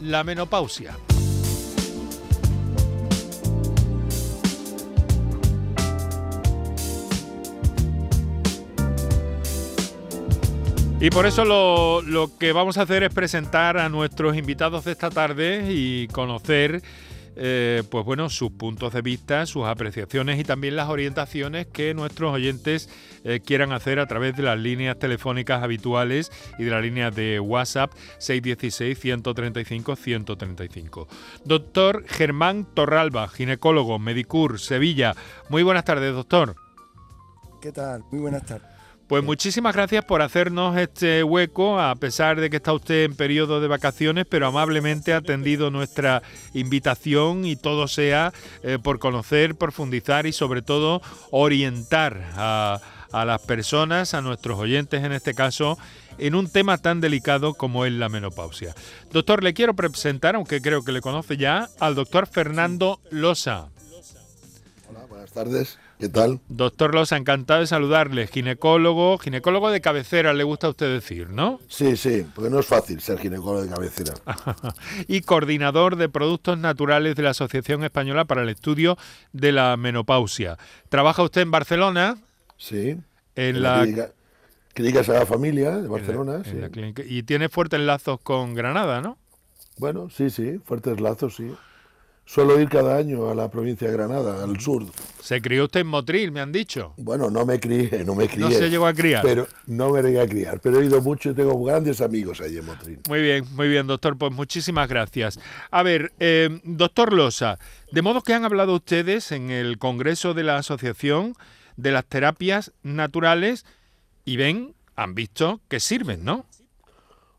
la menopausia. Y por eso lo, lo, que vamos a hacer es presentar a nuestros invitados de esta tarde y conocer eh, pues bueno, sus puntos de vista, sus apreciaciones y también las orientaciones que nuestros oyentes eh, quieran hacer a través de las líneas telefónicas habituales y de la línea de WhatsApp 616-135-135. Doctor Germán Torralba, ginecólogo, Medicur, Sevilla. Muy buenas tardes, doctor. ¿Qué tal? Muy buenas tardes. Pues muchísimas gracias por hacernos este hueco, a pesar de que está usted en periodo de vacaciones, pero amablemente ha atendido nuestra invitación y todo sea eh, por conocer, profundizar y sobre todo orientar a, a las personas, a nuestros oyentes en este caso, en un tema tan delicado como es la menopausia. Doctor, le quiero presentar, aunque creo que le conoce ya, al doctor Fernando Losa. Hola, buenas tardes. ¿Qué tal? Doctor Losa, encantado de saludarle. Ginecólogo, ginecólogo de cabecera, le gusta a usted decir, ¿no? Sí, sí, porque no es fácil ser ginecólogo de cabecera. y coordinador de productos naturales de la Asociación Española para el Estudio de la Menopausia. ¿Trabaja usted en Barcelona? Sí. En, la, clínica, clínica Sagrada Familia de Barcelona, sí. y tiene fuertes lazos con Granada, ¿no? Bueno, sí, sí, fuertes lazos, sí. Suelo ir cada año a la provincia de Granada, al sur. ¿Se crió usted en Motril, me han dicho? Bueno, no me crié, no me crié. No se llegó a criar. Pero no me llegué a criar, pero he ido mucho y tengo grandes amigos allí en Motril. Muy bien, muy bien, doctor, pues muchísimas gracias. A ver, eh, doctor Losa, de modo que han hablado ustedes en el Congreso de la Asociación de las Terapias Naturales y ven, han visto que sirven, ¿no?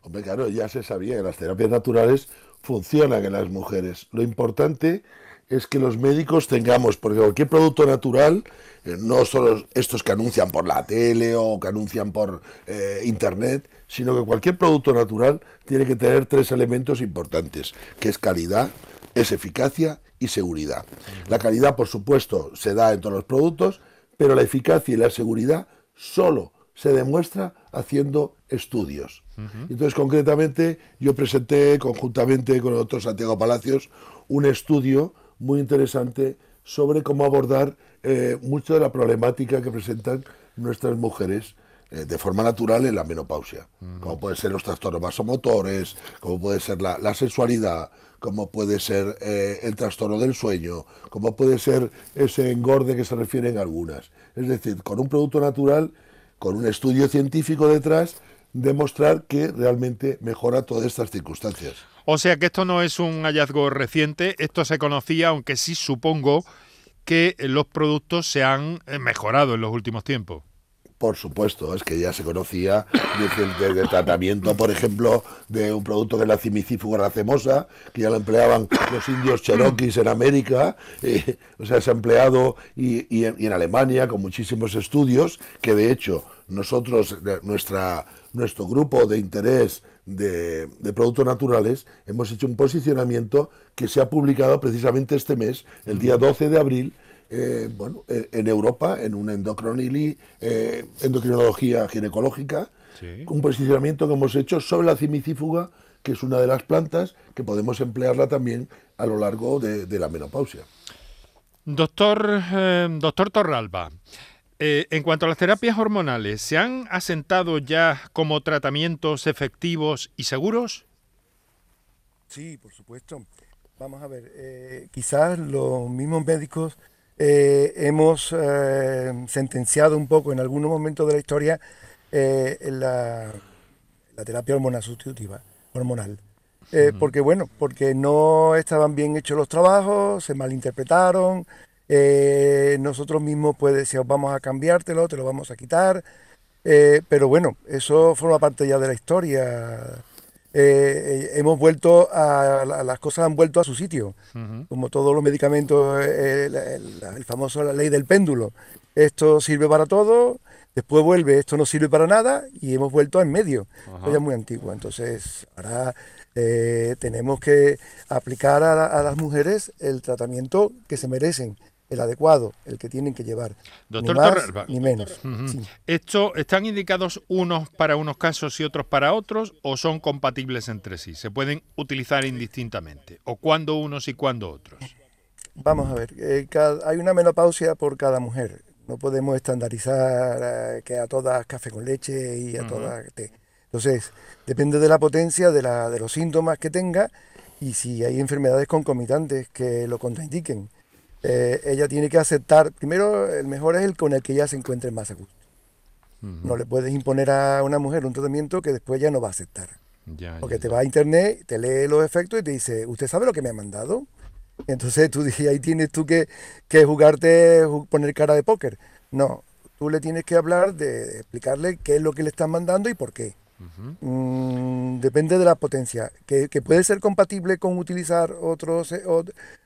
Hombre, claro, ya se sabía que las terapias naturales funcionan en las mujeres. Lo importante es que los médicos tengamos, porque cualquier producto natural, eh, no solo estos que anuncian por la tele o que anuncian por eh, internet, sino que cualquier producto natural tiene que tener tres elementos importantes, que es calidad, es eficacia y seguridad. La calidad, por supuesto, se da en todos los productos, pero la eficacia y la seguridad solo se demuestra haciendo estudios. Entonces, concretamente, yo presenté conjuntamente con el doctor Santiago Palacios un estudio muy interesante sobre cómo abordar eh, mucho de la problemática que presentan nuestras mujeres eh, de forma natural en la menopausia, como pueden ser los trastornos vasomotores, como puede ser la, sexualidad, como puede ser eh, el trastorno del sueño, como puede ser ese engorde que se refieren algunas. Es decir, con un producto natural, con un estudio científico detrás, demostrar que realmente mejora todas estas circunstancias. O sea que esto no es un hallazgo reciente, esto se conocía, aunque sí supongo que los productos se han eh, mejorado en los últimos tiempos. Por supuesto, es que ya se conocía desde el, tratamiento, por ejemplo, de un producto que es la cimicífuga racemosa, que ya lo empleaban los indios cherokees en América, eh, o sea, se ha empleado y, en, Alemania con muchísimos estudios, que de hecho nosotros, nuestra, nuestro grupo de interés de, productos naturales, hemos hecho un posicionamiento que se ha publicado precisamente este mes, el día 12 de abril, eh, bueno, eh, en Europa, en una eh, endocrinología ginecológica, un posicionamiento que hemos hecho sobre la cimicífuga, que es una de las plantas que podemos emplearla también a lo largo de, la menopausia. Doctor, doctor Torralba, en cuanto a las terapias hormonales, ¿se han asentado ya como tratamientos efectivos y seguros? Sí, por supuesto. Vamos a ver, quizás los mismos médicos eh, hemos eh, sentenciado un poco en algunos momentos de la historia eh, la, terapia hormonal sustitutiva, hormonal. Porque bueno, porque no estaban bien hechos los trabajos, se malinterpretaron, nosotros mismos pues decíamos vamos a cambiártelo, te lo vamos a quitar, pero bueno, eso forma parte ya de la historia. Eh, hemos vuelto a, las cosas han vuelto a su sitio, como todos los medicamentos, eh, el, famoso la ley del péndulo. Esto sirve para todo, después vuelve, esto no sirve para nada y hemos vuelto en medio. Ya es muy antiguo, entonces ahora eh, tenemos que aplicar a, las mujeres el tratamiento que se merecen, el adecuado, el que tienen que llevar. Doctor ni más Torralba. ni menos. Sí. ¿Esto están indicados unos para unos casos y otros para otros o son compatibles entre sí? ¿Se pueden utilizar indistintamente? ¿O cuándo unos y cuándo otros? Vamos a ver, eh, cada- hay una menopausia por cada mujer. No podemos estandarizar eh, que a todas café con leche y a todas té. Entonces, depende de la potencia, de, la, de los síntomas que tenga y si hay enfermedades concomitantes que lo contraindiquen. Eh, ella tiene que aceptar, primero, el mejor es el con el que ella se encuentre más a gusto. No le puedes imponer a una mujer un tratamiento que después ya no va a aceptar. Ya, Porque ya, te ya. va a internet, te lee los efectos y te dice, ¿usted sabe lo que me ha mandado? Entonces tú di- ahí tienes tú que, que jugarte, ju- poner cara de póker. No, tú le tienes que hablar de, de explicarle qué es lo que le están mandando y por qué. Mm, depende de la potencia. Que, que puede ser compatible con utilizar otros, eh,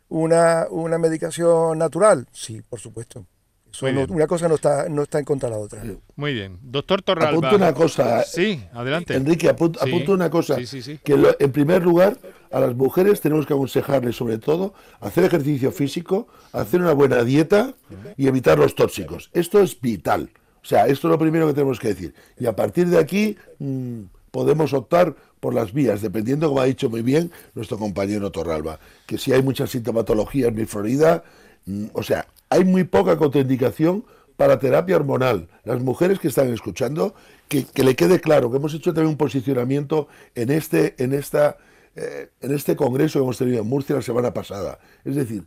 una, una medicación natural. Sí, por supuesto. Eso no- una cosa no está, no está en contra de la otra. Muy bien. Doctor Torralba. Apunto una cosa, Sí, adelante. Enrique, apun- Sí, apunto una cosa. Sí, sí, sí. Que lo- en primer lugar, a las mujeres tenemos que aconsejarles sobre todo hacer ejercicio físico, hacer una buena dieta y evitar los tóxicos. Esto es vital. O sea, esto es lo primero que tenemos que decir. Y a partir de aquí mm, podemos optar por las vías, dependiendo, como ha dicho muy bien nuestro compañero Torralba, que si hay mucha sintomatología en mi Florida, mm, o sea, hay muy poca contraindicación para terapia hormonal. Las mujeres que están escuchando, que, que le quede claro que hemos hecho también un posicionamiento en este, en esta, eh, en este congreso que hemos tenido en Murcia la semana pasada. Es decir,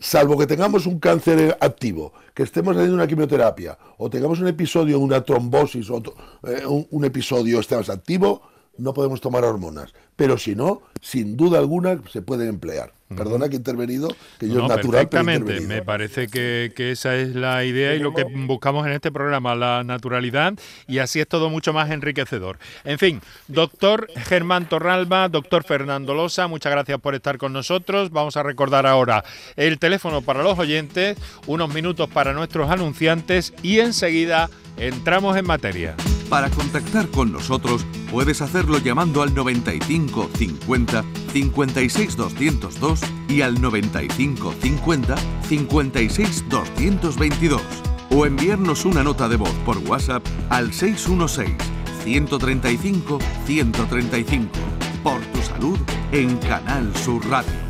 salvo que tengamos un cáncer activo, que estemos haciendo una quimioterapia, o tengamos un episodio, una trombosis, o eh, un, un episodio estemos activo, no podemos tomar hormonas. Pero si no, sin duda alguna se pueden emplear. Perdona que he intervenido, que yo No, es natural, perfectamente. Me parece que, que esa es la idea y lo que buscamos en este programa, la naturalidad, y así es todo mucho más enriquecedor. En fin, doctor Germán Torralba, doctor Fernando Losa, muchas gracias por estar con nosotros. Vamos a recordar ahora el teléfono para los oyentes, unos minutos para nuestros anunciantes y enseguida entramos en materia. Para contactar con nosotros puedes hacerlo llamando al 95 50 56 202 y al 95 50 56 222 o enviarnos una nota de voz por WhatsApp al 616 135 135. Por tu salud en Canal Sur Radio.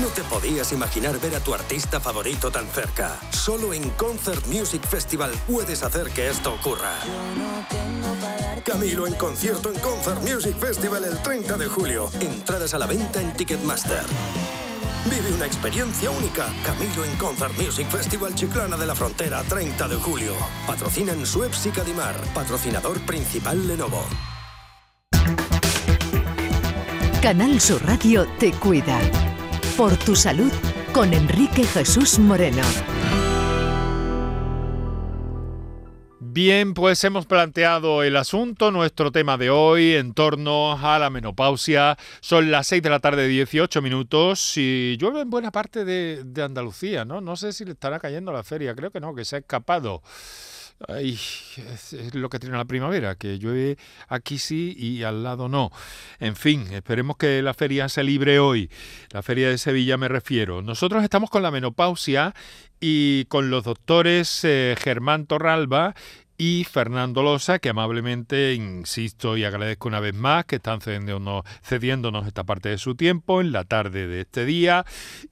No te podías imaginar ver a tu artista favorito tan cerca. Solo en Concert Music Festival puedes hacer que esto ocurra. Camilo en concierto en Concert Music Festival el 30 de julio. Entradas a la venta en Ticketmaster. Vive una experiencia única. Camilo en Concert Music Festival Chiclana de la Frontera, 30 de julio. Patrocinan Suez y Cadimar. Patrocinador principal Lenovo. Canal Sur Radio te cuida. Por tu salud con Enrique Jesús Moreno. Bien, pues hemos planteado el asunto, nuestro tema de hoy en torno a la menopausia. Son las 6 de la tarde, 18 minutos y llueve en buena parte de, de Andalucía, ¿no? No sé si le estará cayendo la feria, creo que no, que se ha escapado. Ay, es, lo que tiene la primavera, que llueve aquí sí y al lado no. En fin, esperemos que la feria se libre hoy. La feria de Sevilla me refiero. Nosotros estamos con la menopausia y con los doctores eh, Germán Torralba y Fernando Losa, que amablemente, insisto y agradezco una vez más, que están cediéndonos, cediéndonos esta parte de su tiempo en la tarde de este día.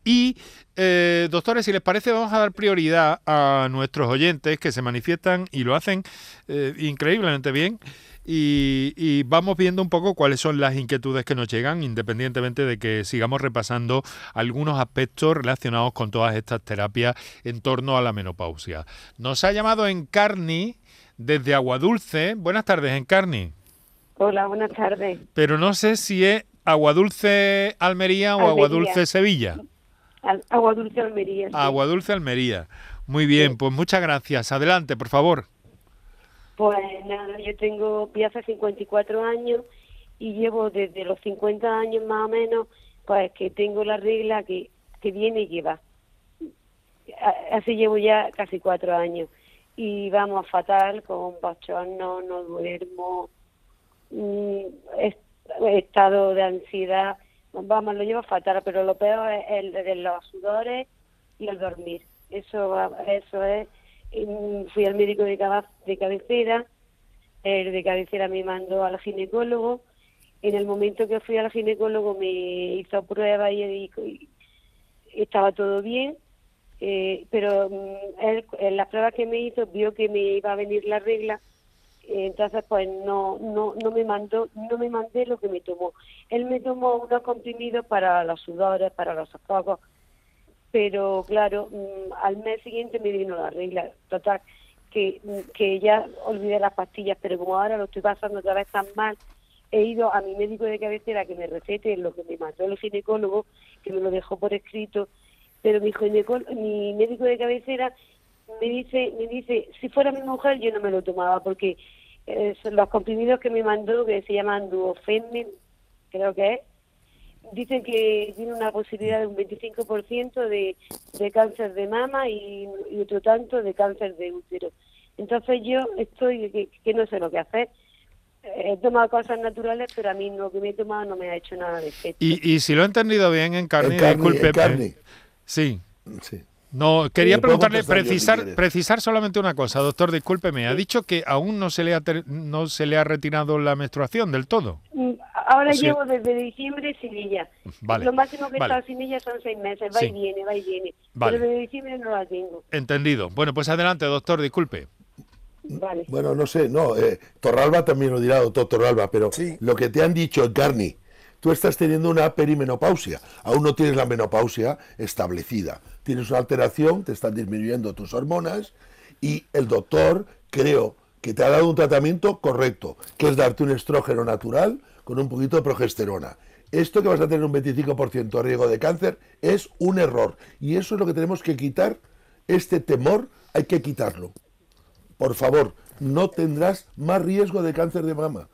Y, eh, doctores, si les parece, vamos a dar prioridad a nuestros oyentes que se manifiestan y lo hacen eh, increíblemente bien. Y, y, vamos viendo un poco cuáles son las inquietudes que nos llegan, independientemente de que sigamos repasando algunos aspectos relacionados con todas estas terapias en torno a la menopausia. Nos ha llamado Encarni desde Aguadulce. Buenas tardes, Encarni. Hola, buenas tardes. Pero no sé si es Aguadulce Almería o Almería. Aguadulce Sevilla. Al, Agua Dulce Almería. sí. Aguadulce Almería. Muy bien, Sí. pues muchas gracias. Adelante, por favor. Pues nada, yo tengo, voy a hacer 54 años y llevo desde los 50 años más o menos, pues que tengo la regla que, que viene y que va. Así llevo ya casi cuatro años y vamos fatal con bochorno, no duermo, mm, estado de ansiedad, vamos, lo llevo fatal, pero lo peor es el de los sudores y el dormir. Eso, eso es. Fui al médico de, de cabecera, el de cabecera me mandó al ginecólogo. En el momento que fui al ginecólogo me hizo pruebas y, y estaba todo bien eh, pero mm, él, en las pruebas que me hizo vio que me iba a venir la regla entonces pues no no no me mandó no me mandé lo que me tomó él me tomó unos comprimidos para los sudores para los sofocos pero claro mm, al mes siguiente me vino la regla. Total que, mm, que ya olvidé las pastillas pero como ahora lo estoy pasando otra vez tan mal he ido a mi médico de cabecera que me recete lo que me mandó el ginecólogo que me lo dejó por escrito pero mi, mi médico de cabecera me dice, me dice, si fuera mi mujer yo no me lo tomaba porque eh, los comprimidos que me mandó, que se llaman Duofemin, creo que es, dicen que tiene una posibilidad de un 25% de, de cáncer de mama y, otro tanto de cáncer de útero. Entonces yo estoy que, no sé lo que hacer. He tomado cosas naturales, pero a mí lo que me he tomado no me ha hecho nada de efecto. Y, y si lo he entendido bien en carne, disculpe, Sí. Sí. No, quería preguntarle, precisar, precisar solamente una cosa, doctor, discúlpeme. Ha dicho que aún no se le ha, no se le ha retirado la menstruación del todo. Ahora llevo desde diciembre sin ella. Lo máximo que he estado sin ella son seis meses, va y viene, va y viene. Pero desde diciembre no la tengo. Entendido. Bueno, pues adelante, doctor, disculpe. Vale. Bueno, no sé, no, eh, Torralba también lo dirá, doctor Torralba, pero lo que te han dicho, Garni, tú estás teniendo una perimenopausia. Aún no tienes la menopausia establecida. Tienes una alteración, te están disminuyendo tus hormonas y el doctor creo que te ha dado un tratamiento correcto, que es darte un estrógeno natural con un poquito de progesterona. Esto que vas a tener un 25% de riesgo de cáncer es un error. Y eso es lo que tenemos que quitar. Este temor hay que quitarlo. Por favor, no tendrás más riesgo de cáncer de mama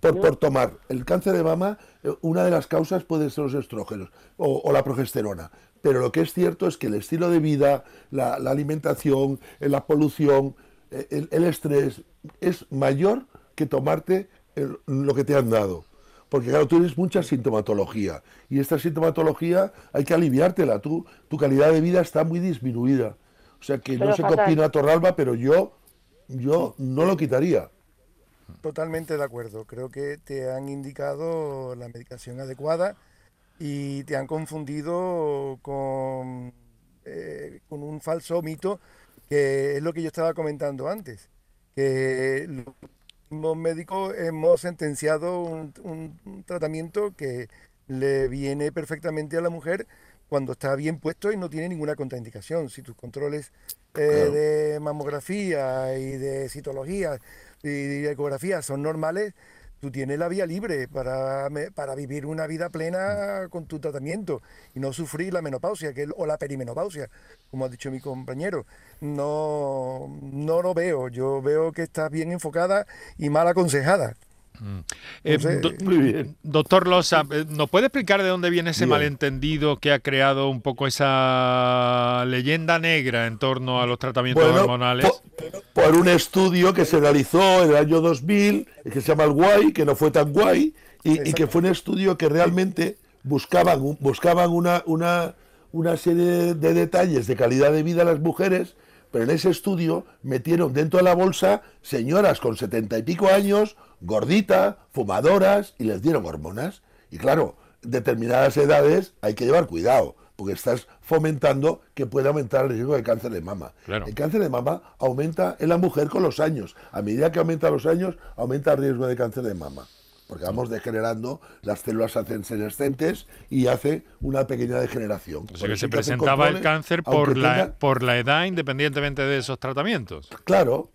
por, tomar el cáncer de mama, eh, una de las causas puede ser los estrógenos o, la progesterona. Pero lo que es cierto es que el estilo de vida, la, alimentación, eh, la polución, eh, el, estrés es mayor que tomarte lo que te han dado. Porque claro, tú tienes mucha sintomatología y esta sintomatología hay que aliviártela. Tú, tu calidad de vida está muy disminuida. O sea que no sé qué opina Torralba, pero yo, yo no lo quitaría. Totalmente de acuerdo. Creo que te han indicado la medicación adecuada y te han confundido con, eh, con un falso mito, que es lo que yo estaba comentando antes, que los médicos hemos sentenciado un, tratamiento que le viene perfectamente a la mujer cuando está bien puesto y no tiene ninguna contraindicación. Si tus controles eh, de mamografía y de citología y ecografías son normales, tú tienes la vía libre para, para vivir una vida plena con tu tratamiento y no sufrir la menopausia o la perimenopausia, como ha dicho mi compañero. No, no lo veo, yo veo que estás bien enfocada y mal aconsejada. Mm. Eh, doctor Losa, eh, ¿nos puede explicar de dónde viene ese malentendido que ha creado un poco esa leyenda negra en torno a los tratamientos hormonales? Por, un estudio que se realizó en el año 2000, que se llama el Guay, que no fue tan guay, y, que fue un estudio que realmente buscaban, buscaban una, una, una serie de detalles de calidad de vida a las mujeres pero en ese estudio metieron dentro de la bolsa señoras con setenta y pico años gorditas, fumadoras y les dieron hormonas. Y claro, determinadas edades hay que llevar cuidado, porque estás fomentando que pueda aumentar el riesgo de cáncer de mama. El cáncer de mama aumenta en la mujer con los años. A medida que aumenta los años, aumenta el riesgo de cáncer de mama. Porque vamos degenerando, las células hacen senescentes y hace una pequeña degeneración. O sea que se presentaba el cáncer por la, por la edad independientemente de esos tratamientos. Claro,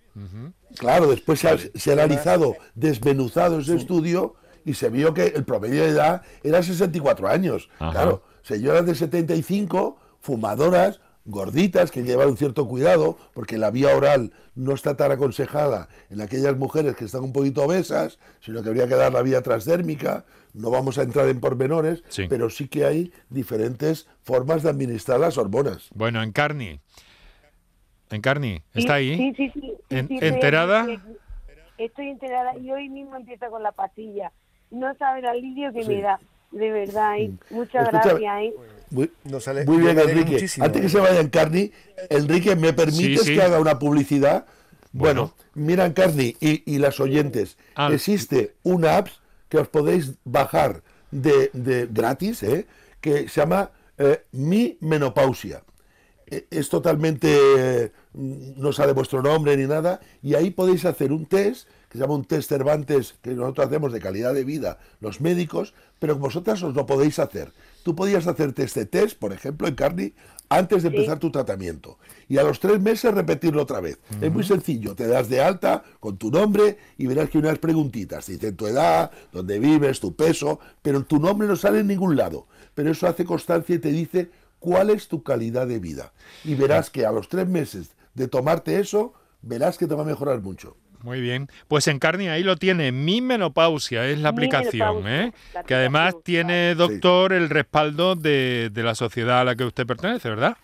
Claro, después se ha, analizado, desmenuzado ese estudio y se vio que el promedio de edad era 64 años. Claro, señoras de 75, fumadoras, gorditas, que llevan un cierto cuidado, porque la vía oral no está tan aconsejada en aquellas mujeres que están un poquito obesas, sino que habría que dar la vía transdérmica. No vamos a entrar en pormenores, Sí. pero sí que hay diferentes formas de administrar las hormonas. Bueno, Encarni. Encarni, ¿está ahí? Sí, sí, sí. sí, En- sí, estoy ¿enterada? estoy enterada y hoy mismo empiezo con la pastilla. No sabe el alivio que me da, de verdad. ¿eh? Muchas Escucha, gracias. ¿eh? Muy, Nos sale- muy bien, Enrique. muchísimo. Antes que se vaya Encarni, Enrique, ¿me permites Sí, sí. que haga una publicidad? Bueno. Bueno, mira, Encarni y, y las oyentes, Ah. existe una app que os podéis bajar de, de gratis, ¿eh? que se llama eh, Mi Menopausia. Eh, Es totalmente, eh, no sale vuestro nombre ni nada, y ahí podéis hacer un test, que se llama un test Cervantes, que nosotros hacemos de calidad de vida los médicos, pero vosotras os lo podéis hacer. Tú podías hacerte este test, por ejemplo, en Carni, antes de empezar tu tratamiento. Y a los tres meses repetirlo otra vez. Es muy sencillo, te das de alta con tu nombre y verás que hay unas preguntitas. Te dicen tu edad, dónde vives, tu peso, pero tu nombre no sale en ningún lado. Pero eso hace constancia y te dice cuál es tu calidad de vida. Y verás que a los tres meses de tomarte eso, verás que te va a mejorar mucho. Muy bien. Pues Encarni ahí lo tiene. Mi menopausia es la Mi aplicación, ¿eh? la Que además tiene, doctor, el respaldo de, de la sociedad a la que usted pertenece, ¿verdad?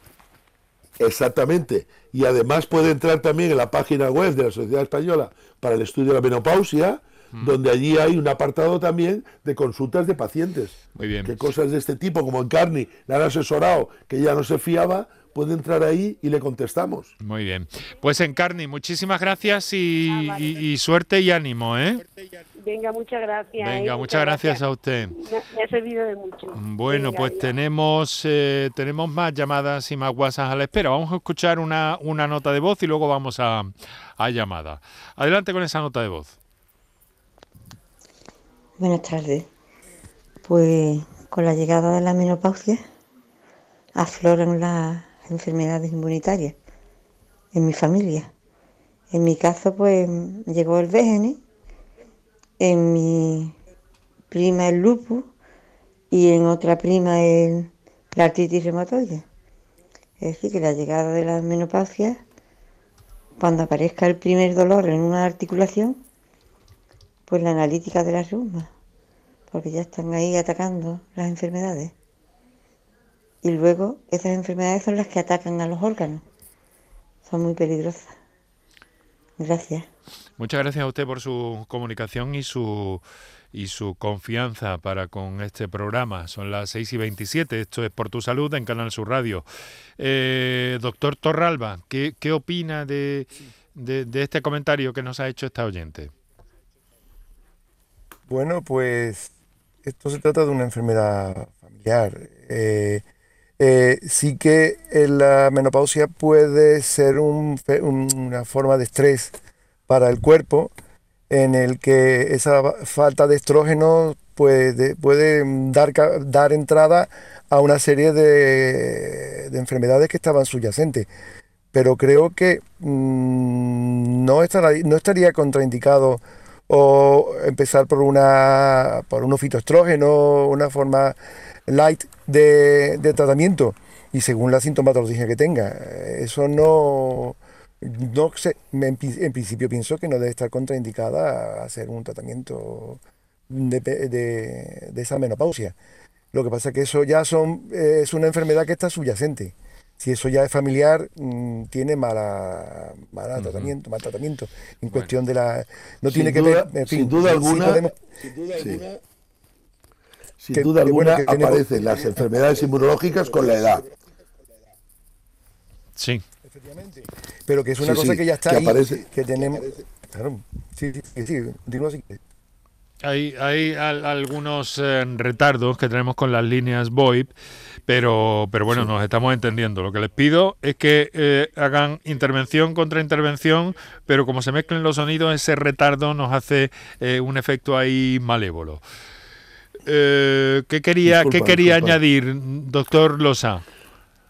Exactamente. Y además puede entrar también en la página web de la Sociedad Española para el Estudio de la Menopausia, donde allí hay un apartado también de consultas de pacientes. Muy bien. Que cosas de este tipo, como en Carni, le han asesorado que ella no se fiaba, puede entrar ahí y le contestamos. Muy bien. Pues Encarni, muchísimas gracias y, y- y suerte y ánimo, ¿eh? Venga, muchas gracias. ¿eh? Venga, muchas gracias a usted. Me, me ha servido de mucho. Bueno, Venga, pues tenemos eh, tenemos más llamadas y más WhatsApp a la espera. Vamos a escuchar una, una nota de voz y luego vamos a, a llamada. Adelante con esa nota de voz. Buenas tardes. Pues con la llegada de la menopausia afloran las enfermedades inmunitarias en mi familia. En mi caso, pues llegó el VGN, en mi prima el lupus y en otra prima el, la artritis reumatoide. Es decir, que la llegada de la menopausia, cuando aparezca el primer dolor en una articulación, pues la analítica de la reuma, porque ya están ahí atacando las enfermedades. Y luego esas enfermedades son las que atacan a los órganos. Son muy peligrosas. Gracias. Muchas gracias a usted por su comunicación y su y su confianza para con este programa. Son las 6 y 27. Esto es Por tu Salud en Canal Sur Radio. Eh, doctor Torralba, ¿qué, qué opina de, de, de este comentario que nos ha hecho esta oyente? Bueno, pues esto se trata de una enfermedad familiar. Eh, eh, sí que eh, la menopausia puede ser una forma de estrés para el cuerpo en el que esa falta de estrógeno puede, dar, entrada a una serie de, de enfermedades que estaban subyacentes. Pero creo que mm, no estaría contraindicado o empezar por una por un fitoestrógeno, una forma light de, de tratamiento y según la sintomatología que tenga. Eso no, no sé, en, en principio pienso que no debe estar contraindicada a hacer un tratamiento de, de- de esa menopausia. Lo que pasa es que eso ya son, eh, es una enfermedad que está subyacente. Si eso ya es familiar, mm, tiene mala, mala tratamiento, mal tratamiento. En cuestión de la. No Sin tiene que duda- ver. en fin, sin duda sí alguna, podemos- Sí. Sin Que- duda que bueno, alguna que tiene- aparecen las enfermedades inmunológicas con la edad. Sí. pero que es una Sí, cosa sí, que ya está que ahí, aparece. que tenemos. Claro, sí, sí, sí, sí, continúa así. Hay, hay al- algunos eh, retardos que tenemos con las líneas VoIP, pero, pero bueno, nos estamos entendiendo. Lo que les pido es que eh, hagan intervención contra intervención, pero como se mezclen los sonidos, ese retardo nos hace eh, un efecto ahí malévolo. Eh, ¿Qué quería, Disculpa, ¿qué quería disculpa. añadir, doctor Losa?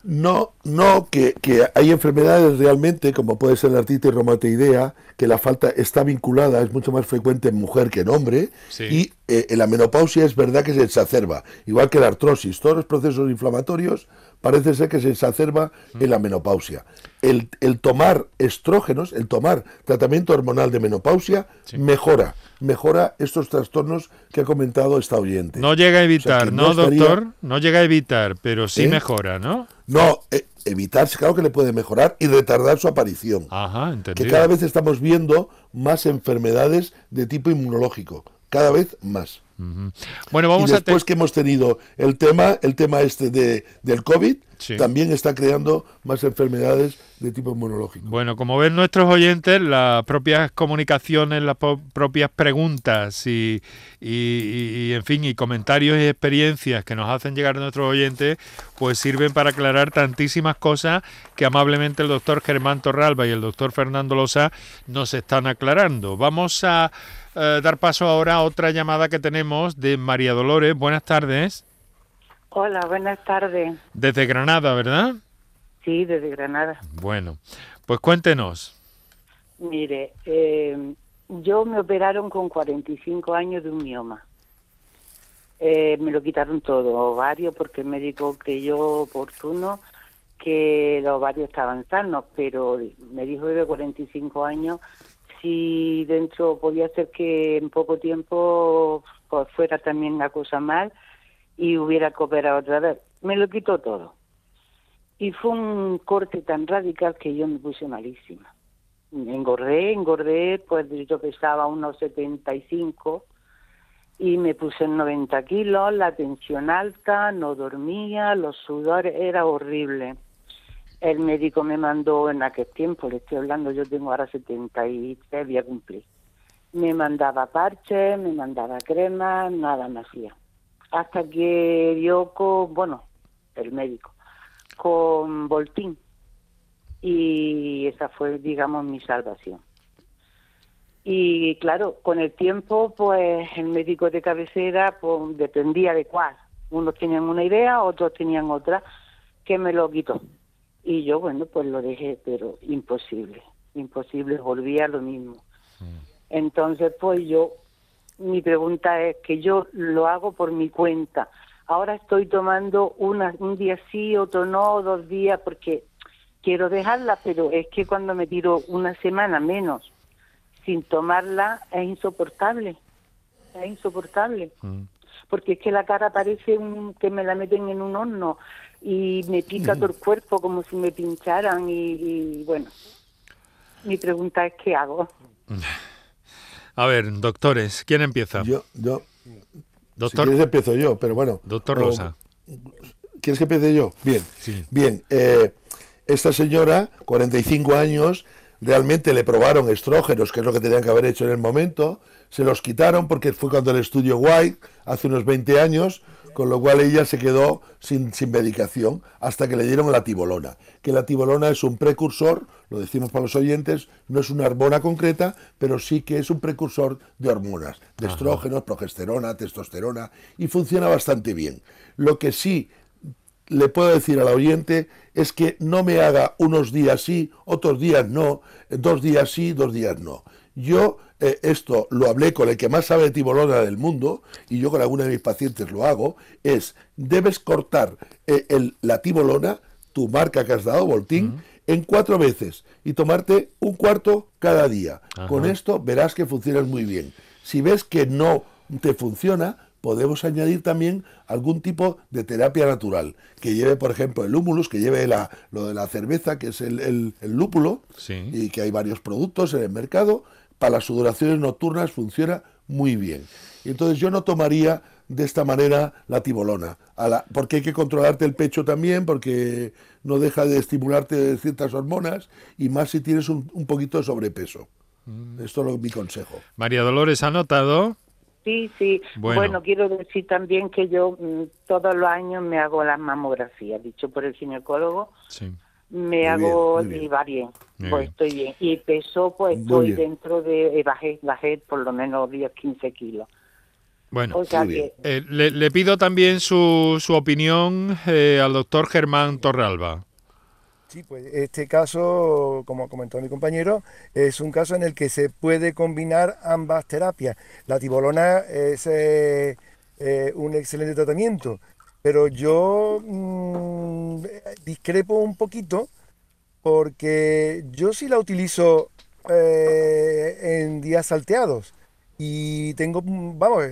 No, no, que, que hay enfermedades realmente, como puede ser la artritis reumatoidea, que la falta está vinculada, es mucho más frecuente en mujer que en hombre, Sí. y eh, en la menopausia es verdad que se exacerba, igual que la artrosis. Todos los procesos inflamatorios parece ser que se exacerba en la menopausia. El, el tomar estrógenos, el tomar tratamiento hormonal de menopausia, mejora, mejora estos trastornos que ha comentado esta oyente. No llega a evitar, ¿no, doctor? No llega a evitar, pero sí ¿Eh? mejora, ¿no? No, eh, evitar, claro que le puede mejorar y retardar su aparición. Ajá, que entendido. cada vez estamos viendo más enfermedades de tipo inmunológico, cada vez más. Bueno, vamos y a después que hemos tenido el tema, el tema este de, del COVID, Sí. también está creando más enfermedades de tipo inmunológico. Bueno, como ven nuestros oyentes, las propias comunicaciones, las propias preguntas y, y- y- y, en fin, y comentarios y experiencias que nos hacen llegar nuestros oyentes, pues sirven para aclarar tantísimas cosas que amablemente el doctor Germán Torralba y el doctor Fernando Losa nos están aclarando. Vamos a eh, dar paso ahora a otra llamada que tenemos de María Dolores. Buenas tardes. Hola, buenas tardes. Desde Granada, ¿verdad? Sí, desde Granada. Bueno, pues cuéntenos. Mire, eh, yo me operaron con 45 años de un mioma. Eh, me lo quitaron todo, ovario, porque el médico creyó oportuno que los ovarios estaban sanos, pero me dijo de 45 años si dentro podía ser que en poco tiempo pues, fuera también la cosa mal y hubiera que operar otra vez. Me lo quitó todo. Y fue un corte tan radical que yo me puse malísima. Engordé, engordé, pues yo pesaba unos 75 y me puse en 90 kilos, la tensión alta, no dormía, los sudores, era horrible. El médico me mandó en aquel tiempo, le estoy hablando, yo tengo ahora 73, voy a cumplir. Me mandaba parches, me mandaba crema, nada me hacía. Hasta que dio con, bueno, el médico, con Voltín. Y esa fue, digamos, mi salvación. Y claro, con el tiempo, pues el médico de cabecera pues, dependía de cuál. Unos tenían una idea, otros tenían otra, que me lo quitó. Y yo, bueno, pues lo dejé, pero imposible, imposible, volvía a lo mismo. Entonces, pues yo, mi pregunta es que yo lo hago por mi cuenta. Ahora estoy tomando una, un día sí, otro no, dos días, porque quiero dejarla, pero es que cuando me tiro una semana menos sin tomarla es insoportable, es insoportable. Porque es que la cara parece un, que me la meten en un horno y me pica todo el cuerpo como si me pincharan y, y bueno, mi pregunta es ¿qué hago? A ver, doctores, ¿quién empieza? Yo, yo, Doctor- si quieres empiezo yo, pero bueno. Doctor Rosa. ¿Quieres que empiece yo? Bien. Sí. Bien, eh, esta señora, 45 años, realmente le probaron estrógenos, que es lo que tenían que haber hecho en el momento, se los quitaron porque fue cuando el estudio White, hace unos 20 años, con lo cual ella se quedó sin, sin medicación hasta que le dieron la tibolona. Que la tibolona es un precursor, lo decimos para los oyentes, no es una hormona concreta, pero sí que es un precursor de hormonas, de estrógenos, progesterona, testosterona, y funciona bastante bien. Lo que sí le puedo decir al oyente es que no me haga unos días sí, otros días no, dos días sí, dos días no. Yo eh, esto lo hablé con el que más sabe de tibolona del mundo, y yo con alguna de mis pacientes lo hago, es debes cortar eh, el- la tibolona, tu marca que has dado, Voltín, en cuatro veces y tomarte un cuarto cada día. Con esto verás que funcionas muy bien. Si ves que no te funciona, podemos añadir también algún tipo de terapia natural, que lleve, por ejemplo, el humulus, que lleve la, lo de la cerveza, que es el, el- el lúpulo, Sí. y que hay varios productos en el mercado. Para las sudoraciones nocturnas funciona muy bien. Y entonces yo no tomaría de esta manera la tibolona, a la- porque hay que controlarte el pecho también, porque no deja de estimularte ciertas hormonas, y más si tienes un, un poquito de sobrepeso. Esto es lo- mi consejo. María Dolores, ¿ha notado? Sí, sí. Bueno. Bueno, quiero decir también que yo mm, todos los años me hago las mamografías, dicho por el ginecólogo, Sí. me Muy hago bien, muy bien. y va bien, Muy pues bien. estoy bien. Y peso, pues Muy estoy bien. dentro de, eh, bajé, bajé por lo menos 10, 15 kilos. Bueno, O sea Muy bien. que, eh, le, le pido también su, su opinión eh, al doctor Germán Torralba. Sí, pues este caso, como comentó mi compañero, es un caso en el que se puede combinar ambas terapias. La tibolona es eh, eh, un excelente tratamiento pero yo mm, discrepo un poquito porque yo sí la utilizo eh, en días salteados. Y tengo, mm, vamos,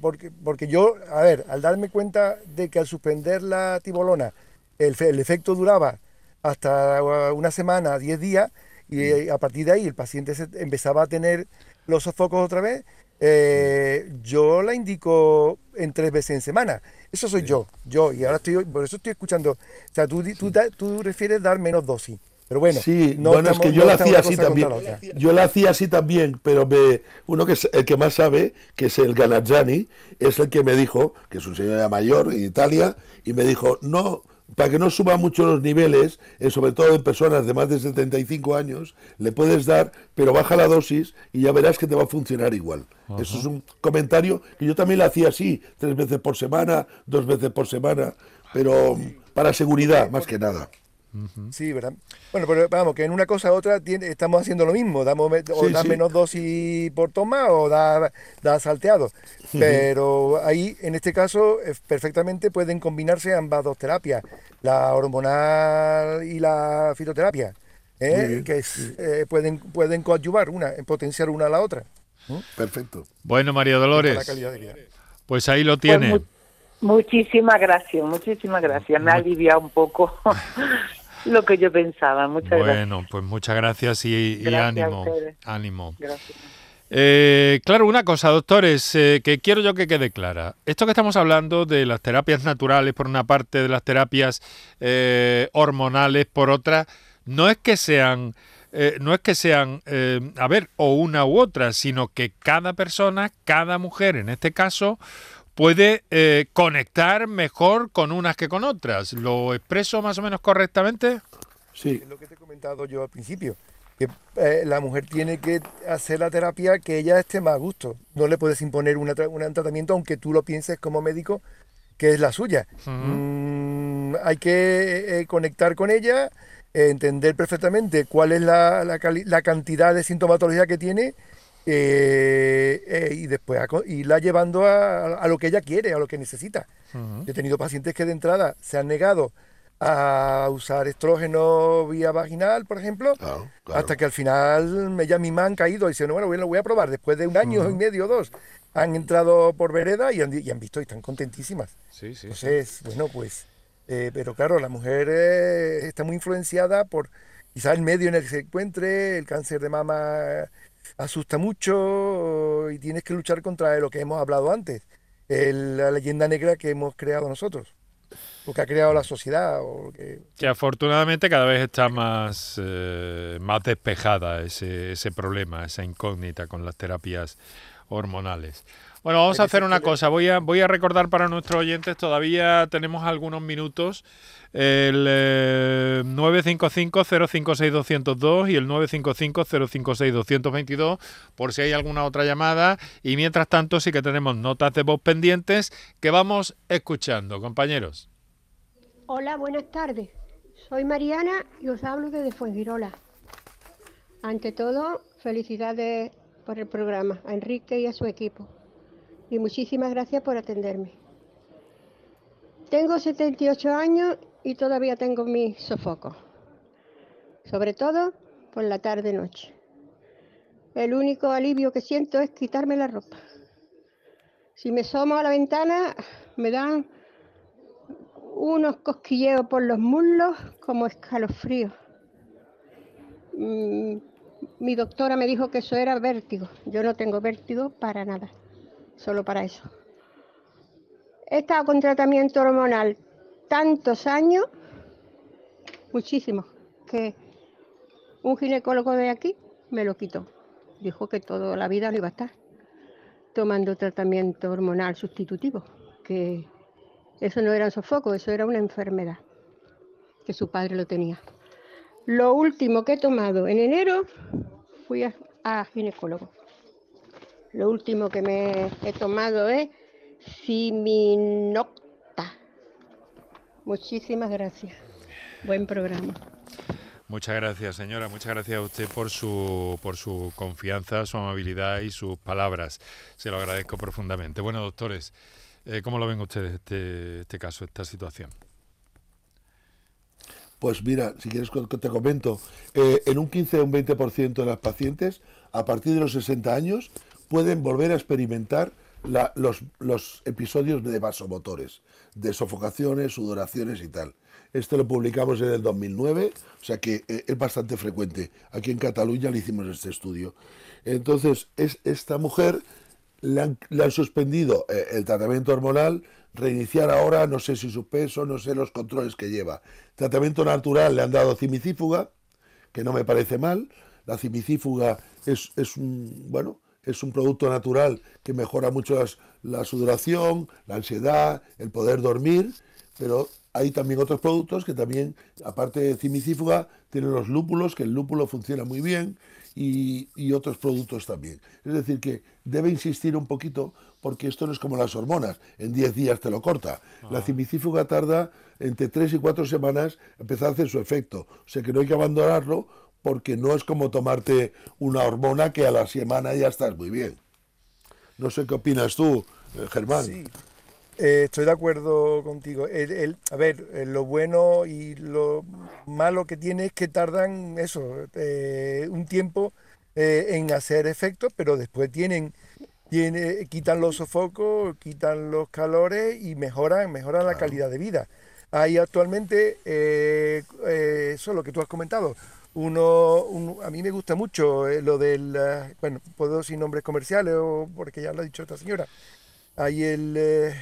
porque, porque yo, a ver, al darme cuenta de que al suspender la tibolona, el, fe- el efecto duraba hasta uh, una semana, 10 días, y a partir de ahí el paciente se empezaba a tener los sofocos otra vez, eh, yo la indico en tres veces en semana. Eso soy yo, yo, y ahora estoy, por eso estoy escuchando. O sea, tú, di- tú, tú refieres dar menos dosis. Pero bueno, Sí, no bueno, es que yo no la hacía así también. la. Yo la hacía así también, pero me, uno que es el que más sabe, que es el Ganazzani, es el que me dijo, que es un señor ya mayor en Italia, y me dijo, no, para que no suba mucho los niveles, eh, sobre todo en personas de más de 75 años, le puedes dar, pero baja la dosis y ya verás que te va a funcionar igual. Eso es un comentario que yo también lo hacía así, tres veces por semana, dos veces por semana, pero para seguridad, más que nada. Sí, ¿verdad? Bueno, pero vamos, que en una cosa u otra tiene- estamos haciendo lo mismo. Damos, o Sí, da sí. menos dosis por toma o da, da salteado. Pero ahí, en este caso, perfectamente pueden combinarse ambas dos terapias, la hormonal y la fitoterapia, ¿eh? Que es, eh, pueden, pueden coadyuvar una, potenciar una a la otra. Perfecto. Bueno, María Dolores, pues ahí lo tiene. Pues mu- muchísimas gracias, muchísimas gracias. Me ha aliviado un poco lo que yo pensaba. Muchas gracias. Bueno, pues muchas gracias y, Gracias ánimo. Ánimo. Gracias. Eh, claro, una cosa, doctores, eh, que quiero yo que quede clara. Esto que estamos hablando de las terapias naturales, por una parte, de las terapias eh, hormonales, por otra, no es que sean, eh, no es que sean, eh, a ver, o una u otra, sino que cada persona, cada mujer, en este caso, puede eh, conectar mejor con unas que con otras. ¿Lo expreso más o menos correctamente? Sí, Es lo que te he comentado yo al principio, que eh, la mujer tiene que hacer la terapia que ella esté más a gusto. No le puedes imponer una tra- un tratamiento aunque tú lo pienses como médico que es la suya. Mm, hay que eh, conectar con ella, eh, entender perfectamente cuál es la, la cali- la cantidad de sintomatología que tiene eh, eh, y después a irla llevando a, a lo que ella quiere, a lo que necesita. Yo he tenido pacientes que de entrada se han negado a usar estrógeno vía vaginal, por ejemplo, Claro, claro. hasta que al final me, ya misma han caído y dicen, bueno, bueno, lo voy a probar. Después de un año y medio o dos, han entrado por vereda y han, y han visto y están contentísimas. Sí, sí. Entonces, bueno, pues, eh, pero claro, la mujer eh, está muy influenciada por quizá el medio en el que se encuentre, el cáncer de mama asusta mucho y tienes que luchar contra lo que hemos hablado antes, el- la leyenda negra que hemos creado nosotros, o que ha creado la sociedad, o que... Que afortunadamente cada vez está más, eh, más despejada ese, ese problema, esa incógnita con las terapias hormonales. Bueno, vamos a hacer una cosa. Voy a, voy a recordar para nuestros oyentes, todavía tenemos algunos minutos, el eh, 955-056-202 y el 955-056-222, por si hay alguna otra llamada. Y mientras tanto, sí que tenemos notas de voz pendientes que vamos escuchando, compañeros. Hola, buenas tardes. Soy Mariana y os hablo desde Fuengirola. Ante todo, felicidades por el programa, a Enrique y a su equipo. Y muchísimas gracias por atenderme. Tengo 78 años y todavía tengo mis sofocos. Sobre todo por la tarde-noche. El único alivio que siento es quitarme la ropa. Si me asomo a la ventana, me dan unos cosquilleos por los muslos como escalofríos. Mm, mi doctora me dijo que eso era vértigo. Yo no tengo vértigo para nada, solo para eso. He estado con tratamiento hormonal tantos años, muchísimos, que un ginecólogo de aquí me lo quitó. Dijo que toda la vida no iba a estar tomando tratamiento hormonal sustitutivo, que eso no era un sofoco, eso era una enfermedad, que su padre lo tenía. Lo último que he tomado en enero fui a, a ginecólogo. Lo último que me he tomado es Siminocta. Muchísimas gracias. Buen programa. Muchas gracias, señora. Muchas gracias a usted por su, por su confianza, su amabilidad y sus palabras. Se lo agradezco profundamente. Bueno, doctores, Eh, ¿Cómo lo ven ustedes este, este caso, esta situación? Pues mira, si quieres te comento, eh, en un 15 o un 20% de las pacientes, a partir de los 60 años, pueden volver a experimentar los, episodios de vasomotores, de sofocaciones, sudoraciones y tal. Esto lo publicamos en el 2009, o sea que eh, es bastante frecuente. Aquí en Cataluña le hicimos este estudio. Entonces, es, esta mujer le han, suspendido eh, el tratamiento hormonal, reiniciar ahora, no sé si su peso, no sé los controles que lleva. Tratamiento natural le han dado cimicífuga, que no me parece mal. La cimicífuga es, es un, bueno, es un producto natural que mejora mucho la sudoración, la ansiedad, el poder dormir, pero hay también otros productos que también, aparte de cimicífuga, tienen los lúpulos, que el lúpulo funciona muy bien, y, otros productos también. Es decir, que debe insistir un poquito porque esto no es como las hormonas, en 10 días te lo corta. La ah. cimicífuga tarda entre 3 y 4 semanas empezar a hacer su efecto. O sea que no hay que abandonarlo porque no es como tomarte una hormona que a la semana ya estás muy bien. No sé qué opinas tú, eh, Germán. Sí. Eh, estoy de acuerdo contigo. El, a ver, eh, lo bueno y lo malo que tiene es que tardan eso, eh, un tiempo en hacer efecto, pero después tienen, tiene, quitan los sofocos, quitan los calores y mejoran, mejoran la calidad de vida. Hay actualmente, eso lo que tú has comentado, uno, a mí me gusta mucho lo del, bueno, puedo sin nombres comerciales o porque ya lo ha dicho esta señora, hay el, eh,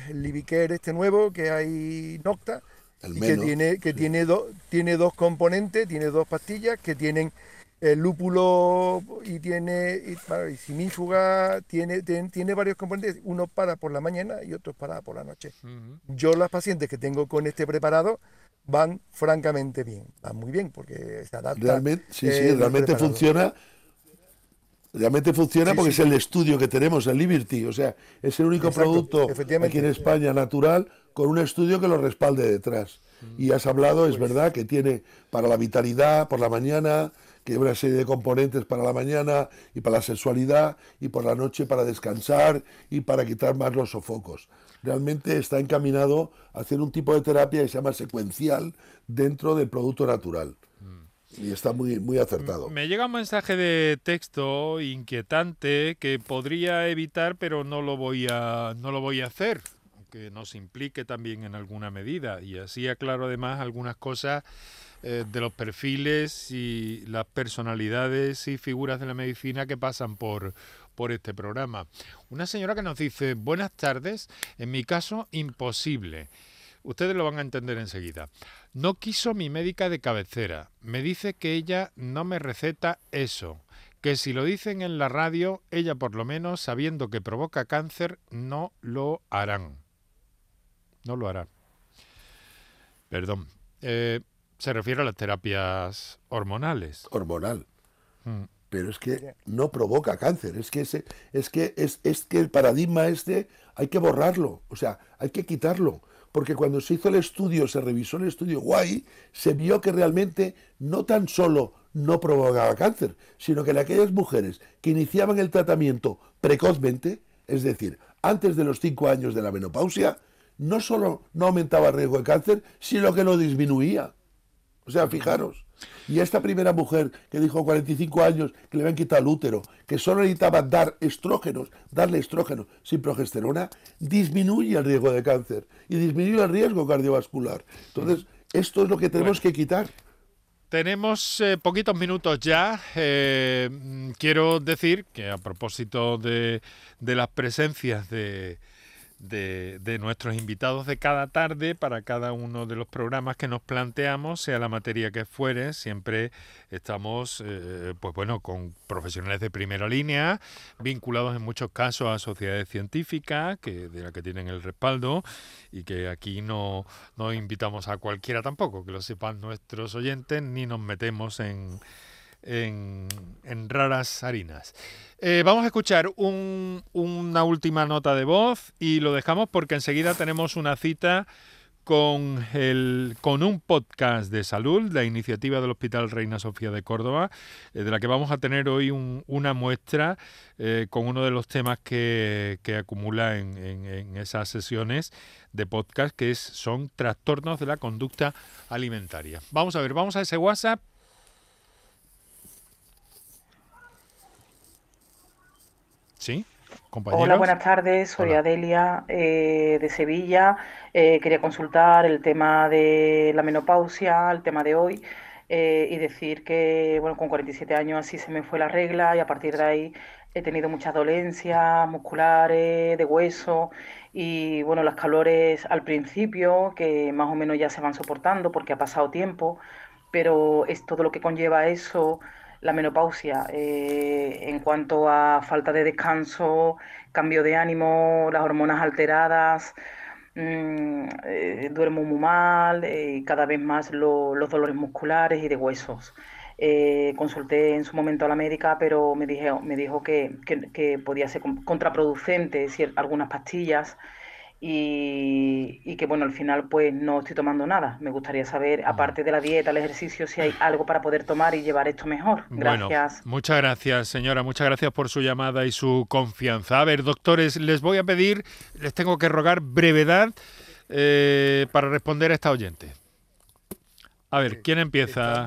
este nuevo, que hay Nocta, que tiene, que tiene, tiene dos componentes, tiene dos pastillas que tienen el lúpulo y tiene y, simífuga, tiene, tiene, varios componentes, uno para por la mañana y otro para por la noche. Yo las pacientes que tengo con este preparado van francamente bien, van muy bien porque se adapta. Realmente, sí, sí, realmente funciona Realmente funciona porque es el estudio que tenemos, el Liberty. O sea, es el único producto aquí en España natural con un estudio que lo respalde detrás. Mm. Y has hablado, es pues verdad, que tiene para la vitalidad por la mañana, que hay una serie de componentes para la mañana y para la sexualidad y por la noche para descansar y para quitar más los sofocos. Realmente está encaminado a hacer un tipo de terapia que se llama secuencial dentro del producto natural. Y está muy, muy acertado. Me llega un mensaje de texto inquietante que podría evitar, pero no lo voy a, no lo voy a hacer, que nos implique también en alguna medida. Y así aclaro además algunas cosas eh, de los perfiles y las personalidades y figuras de la medicina que pasan por, por este programa. Una señora que nos dice, buenas tardes, en mi caso, imposible. Ustedes lo van a entender enseguida. No quiso mi médica de cabecera. Me dice que ella no me receta eso. Que si lo dicen en la radio, ella por lo menos, sabiendo que provoca cáncer, no lo harán. No lo harán. Perdón. Eh, se refiere a las terapias hormonales. Hormonal. Mm. Pero es que no provoca cáncer. Es que, ese, es, que es, es que el paradigma este hay que borrarlo. O sea, hay que quitarlo porque cuando se hizo el estudio, se revisó el estudio guay, se vio que realmente no tan solo no provocaba cáncer, sino que en aquellas mujeres que iniciaban el tratamiento precozmente, es decir, antes de los cinco años de la menopausia, no solo no aumentaba el riesgo de cáncer, sino que lo disminuía. O sea, fijaros. Y esta primera mujer que dijo 45 años que le habían quitado el útero, que solo necesitaba dar estrógenos, darle estrógenos sin progesterona, disminuye el riesgo de cáncer y disminuye el riesgo cardiovascular. Entonces, esto es lo que tenemos que quitar. Tenemos eh, poquitos minutos ya. Eh, quiero decir que a propósito de las presencias de, de, nuestros invitados de cada tarde para cada uno de los programas que nos planteamos, sea la materia que fuere, siempre estamos, eh, pues bueno, con profesionales de primera línea, vinculados en muchos casos a sociedades científicas, que, de las que tienen el respaldo, y que aquí no, no invitamos a cualquiera tampoco, que lo sepan nuestros oyentes, ni nos metemos en en, raras harinas. Eh, vamos a escuchar una última nota de voz y lo dejamos porque enseguida tenemos una cita con, el, con un podcast de salud, la iniciativa del Hospital Reina Sofía de Córdoba, eh, de la que vamos a tener hoy una muestra eh, con uno de los temas que, acumula en, esas sesiones de podcast, que es, son trastornos de la conducta alimentaria. Vamos a ver, vamos a ese WhatsApp. ¿Sí? Hola, buenas tardes. Soy Adelia eh, de Sevilla. Eh, quería consultar el tema de la menopausia, el tema de hoy, eh, y decir que, bueno, con 47 años así se me fue la regla y a partir de ahí he tenido muchas dolencias musculares, de hueso y, bueno, las calores al principio, que más o menos ya se van soportando porque ha pasado tiempo, pero es todo lo que conlleva eso la menopausia eh, en cuanto a falta de descanso, cambio de ánimo, las hormonas alteradas, mm, eh, duermo muy mal, eh, cada vez más los dolores musculares y de huesos. consulté en su momento a la médica, pero me, dije, me dijo que, que podía ser contraproducente algunas pastillas y, que bueno, al final pues no estoy tomando nada. Me gustaría saber, aparte de la dieta, el ejercicio, si hay algo para poder tomar y llevar esto mejor. Gracias. muchas gracias, señora. Muchas gracias por su llamada y su confianza. A ver, doctores, les voy a pedir, les tengo que rogar brevedad eh, para responder a esta oyente. A ver, ¿quién empieza?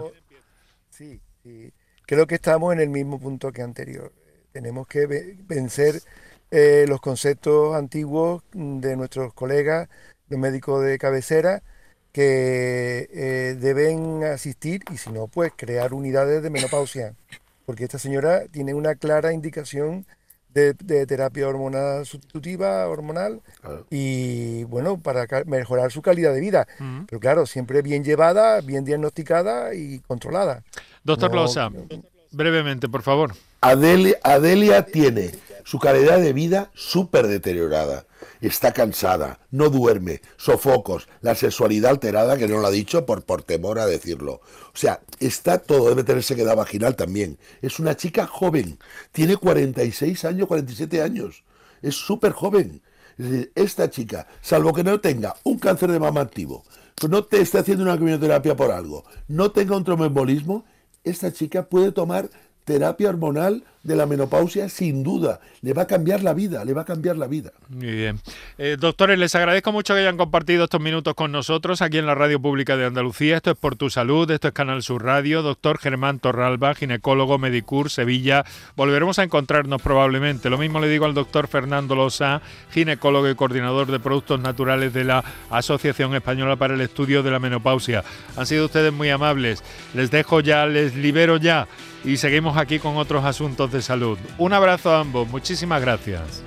sí, sí, creo que estamos en el mismo punto que anterior. Tenemos que vencer eh, los conceptos antiguos de nuestros colegas, los médicos de cabecera, que eh, deben asistir y si no, pues crear unidades de menopausia, porque esta señora tiene una clara indicación de, terapia hormonal sustitutiva, hormonal, y bueno, para mejorar su calidad de vida. Pero claro, siempre bien llevada, bien diagnosticada y controlada. Doctor Plosa, brevemente, por favor. Adelia tiene su calidad de vida súper deteriorada. Está cansada, no duerme, sofocos, la sexualidad alterada, que no lo ha dicho por, por temor a decirlo. O sea, está todo, debe tener sequedad vaginal también. Es una chica joven, tiene 46 años, 47 años. Es súper joven. Es decir, esta chica, salvo que no tenga un cáncer de mama activo, no te esté haciendo una quimioterapia por algo, no tenga un tromboembolismo, esta chica puede tomar terapia hormonal de la menopausia, sin duda. Le va a cambiar la vida, le va a cambiar la vida. Muy bien. Eh, doctores, les agradezco mucho que hayan compartido estos minutos con nosotros aquí en la Radio Pública de Andalucía. Esto es Por Tu Salud, esto es Canal Sur Radio. Doctor Germán Torralba, ginecólogo, Medicur, Sevilla. Volveremos a encontrarnos probablemente. Lo mismo le digo al doctor Fernando Losa, ginecólogo y coordinador de productos naturales de la Asociación Española para el Estudio de la Menopausia. Han sido ustedes muy amables. Les dejo ya, les libero ya y seguimos aquí con otros asuntos de salud. Un abrazo a ambos, muchísimas gracias.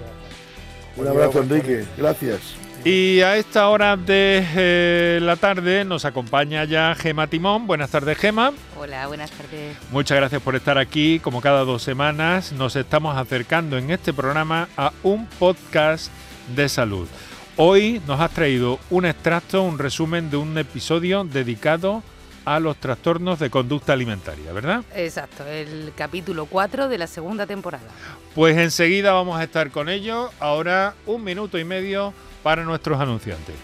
Un abrazo Enrique, gracias. Y a esta hora de eh, la tarde nos acompaña ya Gema Timón. Buenas tardes, Gema. Hola, buenas tardes. Muchas gracias por estar aquí. Como cada dos semanas, nos estamos acercando en este programa a un podcast de salud. Hoy nos has traído un extracto, un resumen de un episodio dedicado a los trastornos de conducta alimentaria, ¿verdad? Exacto, el capítulo 4 de la segunda temporada. Pues enseguida vamos a estar con ello. Ahora un minuto y medio para nuestros anunciantes.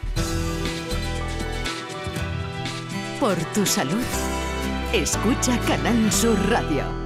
Por tu salud, escucha Canal Sur Radio.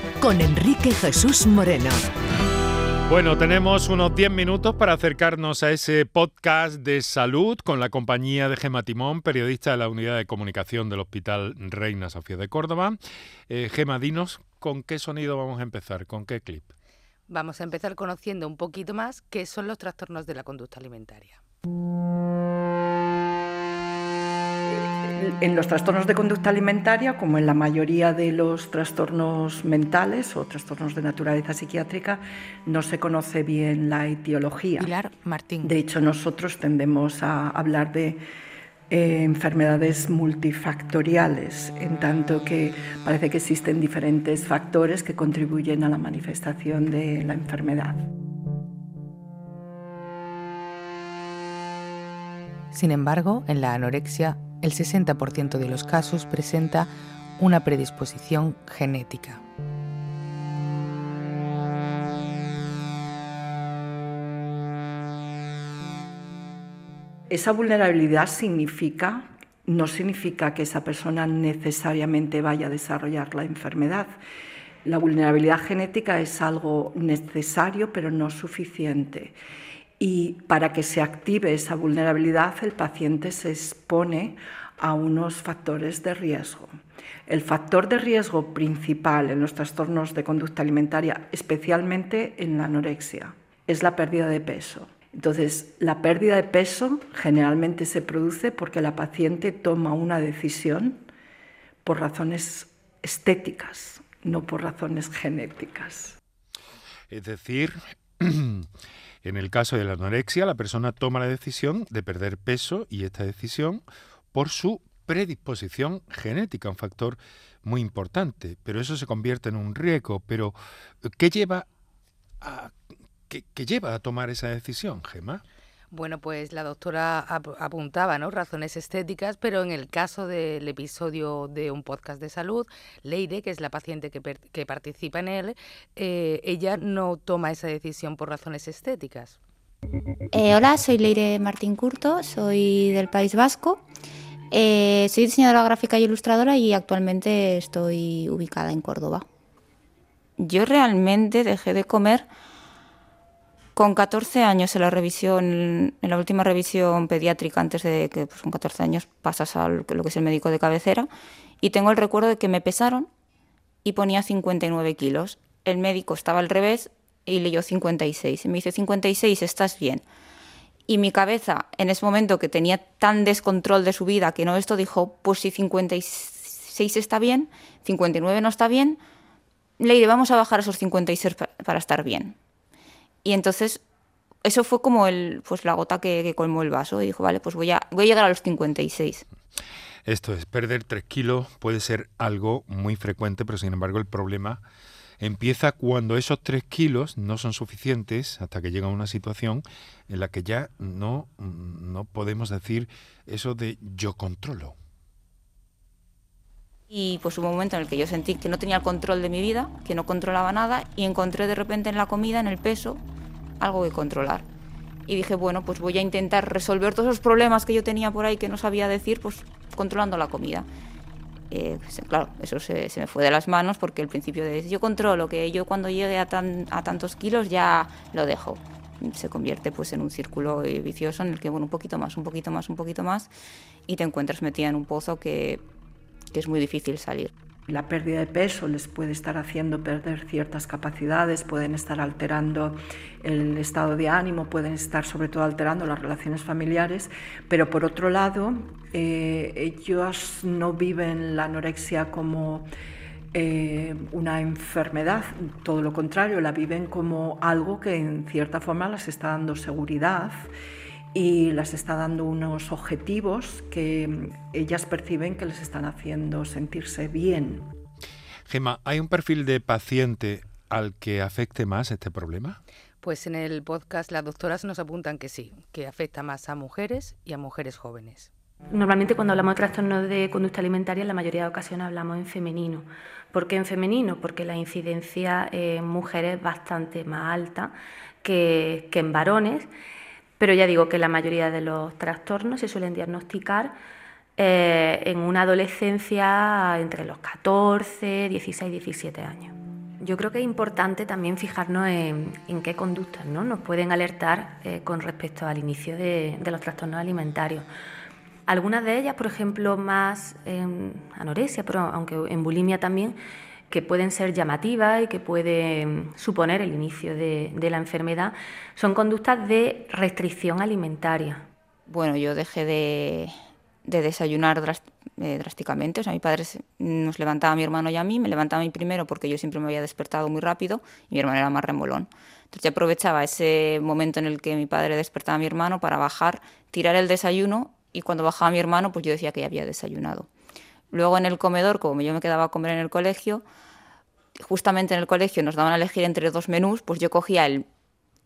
con Enrique Jesús Moreno. Bueno, tenemos unos 10 minutos para acercarnos a ese podcast de salud con la compañía de Gema Timón, periodista de la Unidad de Comunicación del Hospital Reina Sofía de Córdoba. Eh, Gema, dinos con qué sonido vamos a empezar, con qué clip. Vamos a empezar conociendo un poquito más qué son los trastornos de la conducta alimentaria. En los trastornos de conducta alimentaria, como en la mayoría de los trastornos mentales o trastornos de naturaleza psiquiátrica, no se conoce bien la etiología. Pilar Martín. De hecho, nosotros tendemos a hablar de eh, enfermedades multifactoriales, en tanto que parece que existen diferentes factores que contribuyen a la manifestación de la enfermedad. Sin embargo, en la anorexia el 60% de los casos presenta una predisposición genética. Esa vulnerabilidad significa, no significa que esa persona necesariamente vaya a desarrollar la enfermedad. La vulnerabilidad genética es algo necesario pero no suficiente. Y para que se active esa vulnerabilidad, el paciente se expone a unos factores de riesgo. El factor de riesgo principal en los trastornos de conducta alimentaria, especialmente en la anorexia, es la pérdida de peso. Entonces, la pérdida de peso generalmente se produce porque la paciente toma una decisión por razones estéticas, no por razones genéticas. Es decir, En el caso de la anorexia, la persona toma la decisión de perder peso y esta decisión por su predisposición genética, un factor muy importante, pero eso se convierte en un riesgo. Pero, ¿qué lleva a, qué lleva a tomar esa decisión, Gemma? Bueno, pues la doctora apuntaba, ¿no? Razones estéticas, pero en el caso del episodio de un podcast de salud, Leire, que es la paciente que, participa en él, eh, ella no toma esa decisión por razones estéticas. Eh, hola, soy Leire Martín Curto, soy del País Vasco. Eh, soy diseñadora gráfica y ilustradora y actualmente estoy ubicada en Córdoba. Yo realmente dejé de comer con 14 años en la revisión, en la última revisión pediátrica, antes de que pues, con 14 años pasas a lo que es el médico de cabecera, y tengo el recuerdo de que me pesaron y ponía 59 kilos. El médico estaba al revés y leyó 56. Y me dice, 56, estás bien. Y mi cabeza, en ese momento que tenía tan descontrol de su vida que no esto, dijo, pues si 56 está bien, 59 no está bien, le vamos a bajar esos 56 para estar bien. Y entonces eso fue como el, pues la gota que, colmó el vaso y dijo, vale, pues voy a, voy a llegar a los 56. Esto es, perder 3 kilos puede ser algo muy frecuente, pero sin embargo el problema empieza cuando esos 3 kilos no son suficientes hasta que llega una situación en la que ya no, no podemos decir eso de yo controlo. Y pues hubo un momento en el que yo sentí que no tenía el control de mi vida, que no controlaba nada y encontré de repente en la comida, en el peso, algo que controlar. Y dije, bueno, pues voy a intentar resolver todos los problemas que yo tenía por ahí que no sabía decir, pues controlando la comida. Eh, pues, claro, eso se, me fue de las manos porque el principio de yo controlo, que yo cuando llegue a, a tantos kilos ya lo dejo. Se convierte pues en un círculo vicioso en el que, bueno, un poquito más, un poquito más, un poquito más, y te encuentras metida en un pozo que que es muy difícil salir. La pérdida de peso les puede estar haciendo perder ciertas capacidades, pueden estar alterando el estado de ánimo, pueden estar sobre todo alterando las relaciones familiares, pero por otro lado, eh, ellos no viven la anorexia como eh, una enfermedad, todo lo contrario, la viven como algo que en cierta forma les está dando seguridad y las está dando unos objetivos que ellas perciben que les están haciendo sentirse bien. Gema, hay un perfil de paciente al que afecte más este problema? Pues en el podcast las doctoras nos apuntan que sí, que afecta más a mujeres y a mujeres jóvenes. Normalmente cuando hablamos de trastornos de conducta alimentaria, en la mayoría de ocasiones hablamos en femenino. ¿Por qué en femenino? Porque la incidencia en mujeres es bastante más alta que, que en varones, pero ya digo que la mayoría de los trastornos se suelen diagnosticar eh, en una adolescencia entre los 14, 16, 17 años. Yo creo que es importante también fijarnos en, qué conductas ¿no? nos pueden alertar eh, con respecto al inicio de, los trastornos alimentarios. Algunas de ellas, por ejemplo, más en anorexia, pero aunque en bulimia también, que pueden ser llamativas y que pueden suponer el inicio de, la enfermedad, son conductas de restricción alimentaria. Bueno, yo dejé de, de desayunar eh, drásticamente. O sea, mi padre nos levantaba a mi hermano y a mí, me levantaba a mí primero porque yo siempre me había despertado muy rápido y mi hermano era más remolón. Entonces yo aprovechaba ese momento en el que mi padre despertaba a mi hermano para bajar, tirar el desayuno y cuando bajaba mi hermano pues yo decía que ya había desayunado. Luego en el comedor, como yo me quedaba a comer en el colegio, justamente en el colegio nos daban a elegir entre dos menús, pues yo cogía el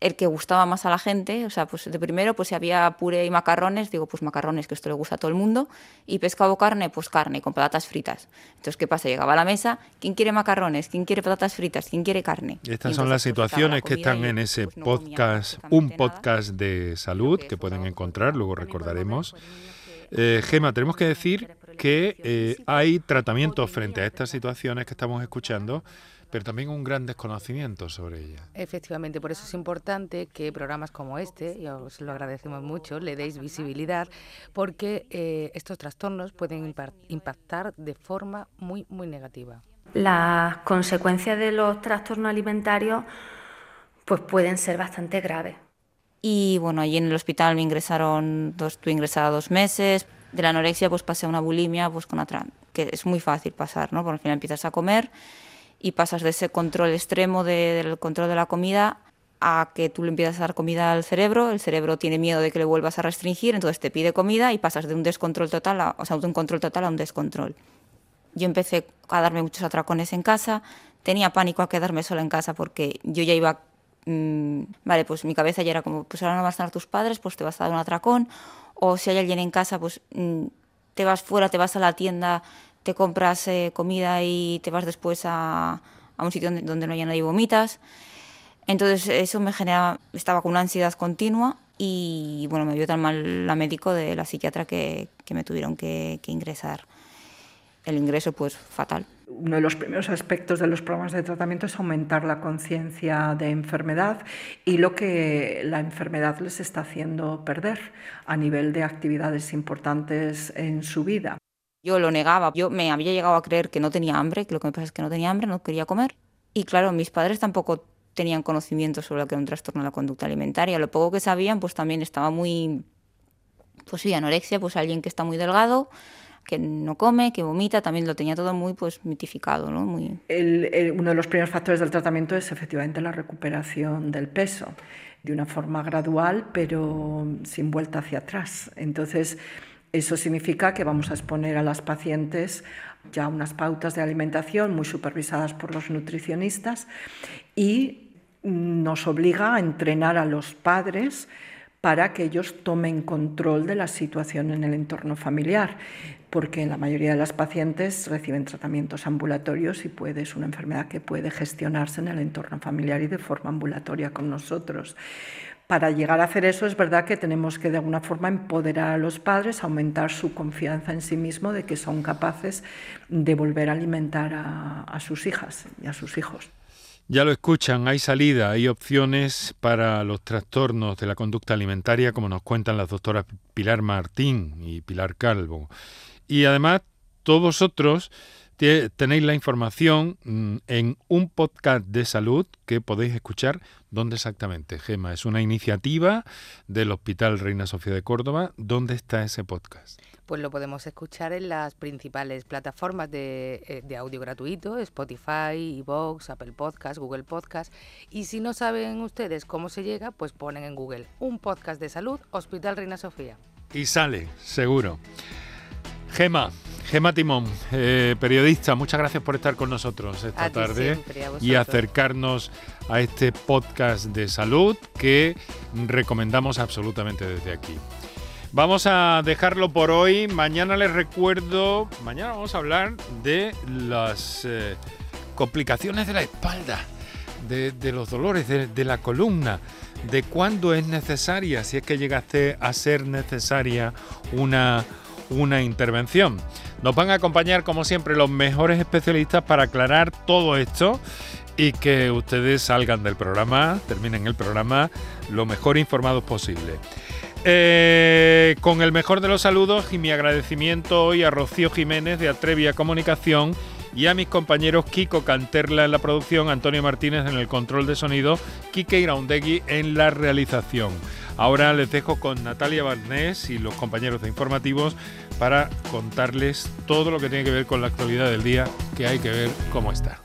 el que gustaba más a la gente, o sea, pues de primero, pues si había puré y macarrones, digo, pues macarrones, que esto le gusta a todo el mundo, y pescado o carne, pues carne, con patatas fritas. Entonces, ¿qué pasa? Llegaba a la mesa, ¿quién quiere macarrones? ¿Quién quiere patatas fritas? ¿Quién quiere carne? Estas son las pues, situaciones que están en ese pues, podcast, un podcast de salud que pueden encontrar, luego recordaremos. Eh, Gema, tenemos que decir que eh, hay tratamientos frente a estas situaciones que estamos escuchando pero también un gran desconocimiento sobre ella. Efectivamente, por eso es importante que programas como este, y os lo agradecemos mucho, le deis visibilidad, porque eh, estos trastornos pueden impactar de forma muy, muy negativa. Las consecuencias de los trastornos alimentarios pues pueden ser bastante graves. Y bueno, allí en el hospital me ingresaron, dos, estuve ingresada dos meses. De la anorexia pues pasé a una bulimia pues con otra, que es muy fácil pasar, ¿no? Porque al final empiezas a comer y pasas de ese control extremo del control de la comida a que tú le empiezas a dar comida al cerebro, el cerebro tiene miedo de que le vuelvas a restringir, entonces te pide comida y pasas de un descontrol total, a, o sea, de un control total a un descontrol. Yo empecé a darme muchos atracones en casa, tenía pánico a quedarme sola en casa porque yo ya iba, mm, vale, pues mi cabeza ya era como, pues ahora no van a estar tus padres, pues te vas a dar un atracón, o si hay alguien en casa, pues mm, te vas fuera, te vas a la tienda, te compras eh, comida y te vas después a, un sitio donde, no haya nadie y vomitas. Entonces eso me genera, estaba con una ansiedad continua y bueno, me vio tan mal la médico de la psiquiatra que, me tuvieron que, que, ingresar. El ingreso pues fatal. Uno de los primeros aspectos de los programas de tratamiento es aumentar la conciencia de enfermedad y lo que la enfermedad les está haciendo perder a nivel de actividades importantes en su vida. Yo lo negaba, yo me había llegado a creer que no tenía hambre, que lo que me pasa es que no tenía hambre, no quería comer. Y claro, mis padres tampoco tenían conocimiento sobre lo que era un trastorno de la conducta alimentaria. Lo poco que sabían, pues también estaba muy, pues sí, anorexia, pues alguien que está muy delgado, que no come, que vomita, también lo tenía todo muy pues mitificado, ¿no? Uno de los primeros factores del tratamiento es efectivamente la recuperación del peso, de una forma gradual, pero sin vuelta hacia atrás. Entonces, eso significa que vamos a exponer a las pacientes ya unas pautas de alimentación muy supervisadas por los nutricionistas y nos obliga a entrenar a los padres para que ellos tomen control de la situación en el entorno familiar, porque la mayoría de las pacientes reciben tratamientos ambulatorios y puede, es una enfermedad que puede gestionarse en el entorno familiar y de forma ambulatoria con nosotros para llegar a hacer eso es verdad que tenemos que de alguna forma empoderar a los padres, aumentar su confianza en sí mismo de que son capaces de volver a alimentar a, sus hijas y a sus hijos. Ya lo escuchan, hay salida, hay opciones para los trastornos de la conducta alimentaria, como nos cuentan las doctoras Pilar Martín y Pilar Calvo. Y además, todos vosotros tenéis la información mm, en un podcast de salud que podéis escuchar. ¿Dónde exactamente, Gema? Es una iniciativa del Hospital Reina Sofía de Córdoba. ¿Dónde está ese podcast? Pues lo podemos escuchar en las principales plataformas de, eh, audio gratuito, Spotify, Evox, Apple Podcast, Google Podcast. Y si no saben ustedes cómo se llega, pues ponen en Google un podcast de salud, Hospital Reina Sofía. Y sale, seguro. Gema, Gema Timón, eh, periodista, muchas gracias por estar con nosotros esta tarde y acercarnos a este podcast de salud que recomendamos absolutamente desde aquí. Vamos a dejarlo por hoy. Mañana les recuerdo, mañana vamos a hablar de las eh, complicaciones de la espalda, de, los dolores de, la columna, de cuándo es necesaria, si es que llegaste a ser necesaria una, una intervención. Nos van a acompañar, como siempre, los mejores especialistas para aclarar todo esto y que ustedes salgan del programa, terminen el programa lo mejor informados posible. Eh, con el mejor de los saludos y mi agradecimiento hoy a Rocío Jiménez de Atrevia Comunicación y a mis compañeros Kiko Canterla en la producción, Antonio Martínez en el control de sonido, Kike Iraundegui en la realización. Ahora les dejo con Natalia Barnés y los compañeros de informativos para contarles todo lo que tiene que ver con la actualidad del día, que hay que ver cómo está.